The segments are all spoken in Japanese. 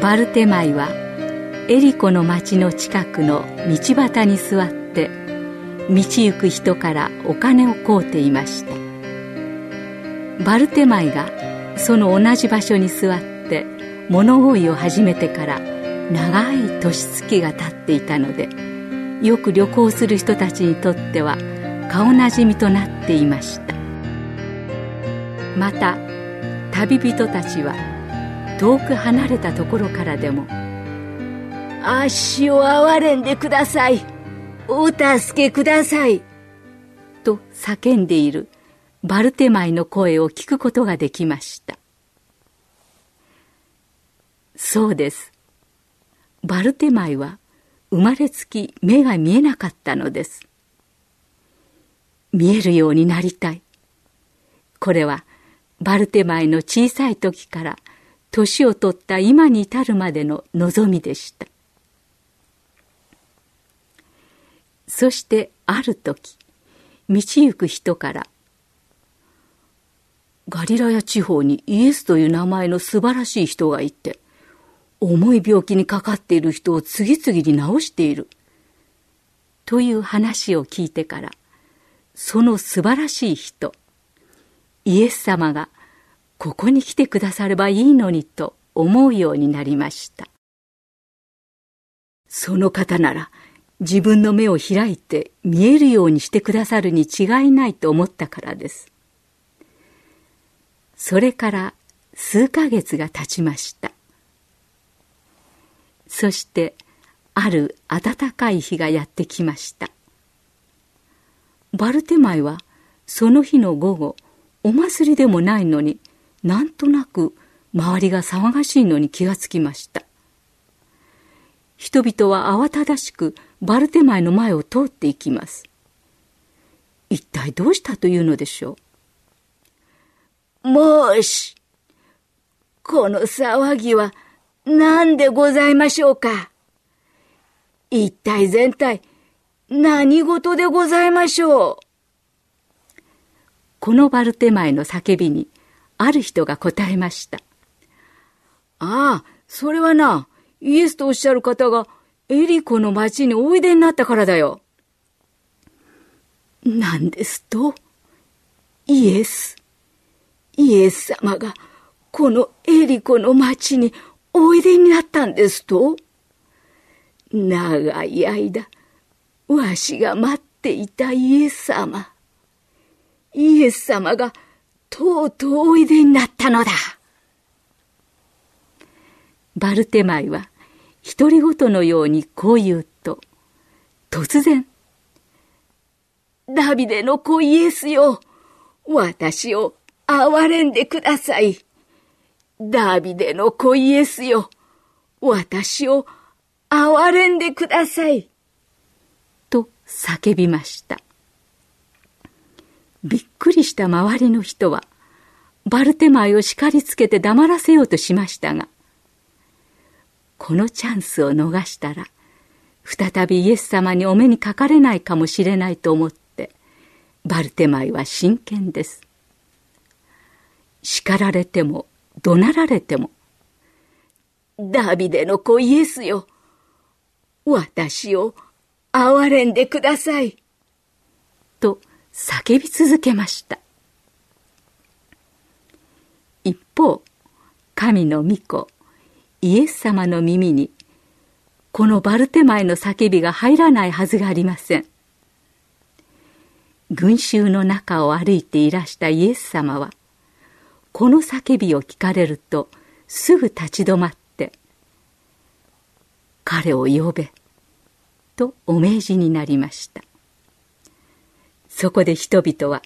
バルテマイはエリコの町の近くの道端に座って道行く人からお金を買うていました。バルテマイがその同じ場所に座って物乞いを始めてから長い年月が経っていたのでよく旅行する人たちにとっては顔なじみとなっていました。また旅人たちは遠く離れたところからでも「足を憐れんでください。お助けください」と叫んでいるバルテマイの声を聞くことができました。そうです。バルテマイは生まれつき目が見えなかったのです。見えるようになりたい。これはバルテマイの小さい時から年を取った今に至るまでの望みでした。そしてある時道行く人からガリラヤ地方にイエスという名前の素晴らしい人がいて重い病気にかかっている人を次々に治しているという話を聞いてからその素晴らしい人イエス様がここに来てくださればいいのにと思うようになりました。その方なら自分の目を開いて見えるようにしてくださるに違いないと思ったからです。それから数ヶ月が経ちました。そしてある暖かい日がやってきました。バルテマイはその日の午後お祭りでもないのになんとなく周りが騒がしいのに気がつきました。人々は慌ただしくバルテマイの前を通っていきます。一体どうしたというのでしょう？もしこの騒ぎは何でございましょうか？一体全体何事でございましょう？このバルテマイの叫びに、ある人が答えました。ああ、それはな、イエスとおっしゃる方がエリコの町においでになったからだよ。何ですとイエス。イエス様がこのエリコの町においでになったんですと長い間、わしが待っていたイエス様。イエス様がとうとうおいでになったのだ。バルテマイは独り言のようにこう言うと、突然、ダビデの子イエスよ、私を憐れんでください。ダビデの子イエスよ、私を憐れんでください。と叫びました。びっくりした周りの人は、バルテマイを叱りつけて黙らせようとしましたが、このチャンスを逃したら、再びイエス様にお目にかかれないかもしれないと思って、バルテマイは真剣です。叱られても、怒鳴られても、ダビデの子イエスよ、私を憐れんでください。と叫び続けました。一方、神の御子、イエス様の耳に、このバルテマイの叫びが入らないはずがありません。群衆の中を歩いていらしたイエス様は、この叫びを聞かれると、すぐ立ち止まって、彼を呼べ、とお命じになりました。そこで人々は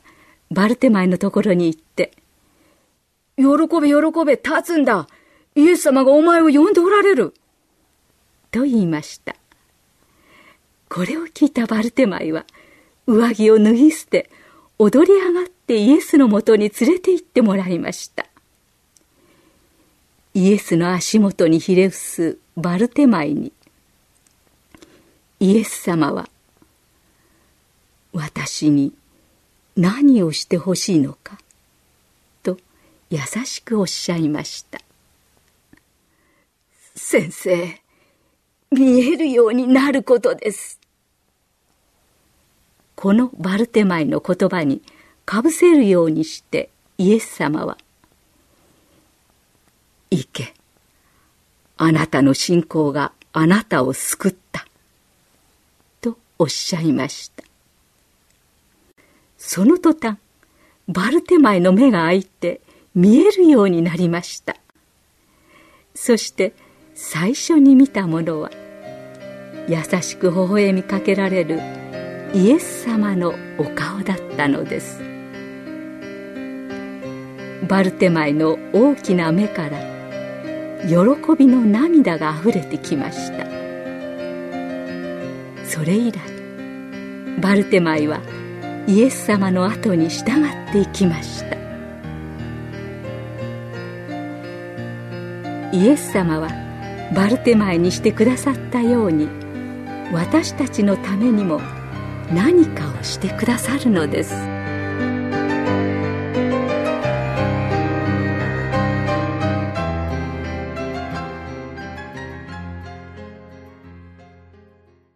バルテマイのところに行って、喜べ喜べ、立つんだ。イエス様がお前を呼んでおられる。と言いました。これを聞いたバルテマイは、上着を脱ぎ捨て、踊り上がってイエスのもとに連れて行ってもらいました。イエスの足元にひれ伏すバルテマイに、イエス様は、私に何をしてほしいのか、と優しくおっしゃいました。先生、見えるようになることです。このバルテマイの言葉にかぶせるようにしてイエス様は「行けあなたの信仰があなたを救った」とおっしゃいましたその途端バルテマイの目が開いて見えるようになりました。そして最初に見たものは優しく微笑みかけられるイエス様のお顔だったのです。バルテマイの大きな目から喜びの涙があふれてきました。それ以来バルテマイはイエス様の後に従っていきました。イエス様はバルテマイにしてくださったように私たちのためにも何かをしてくださるのです。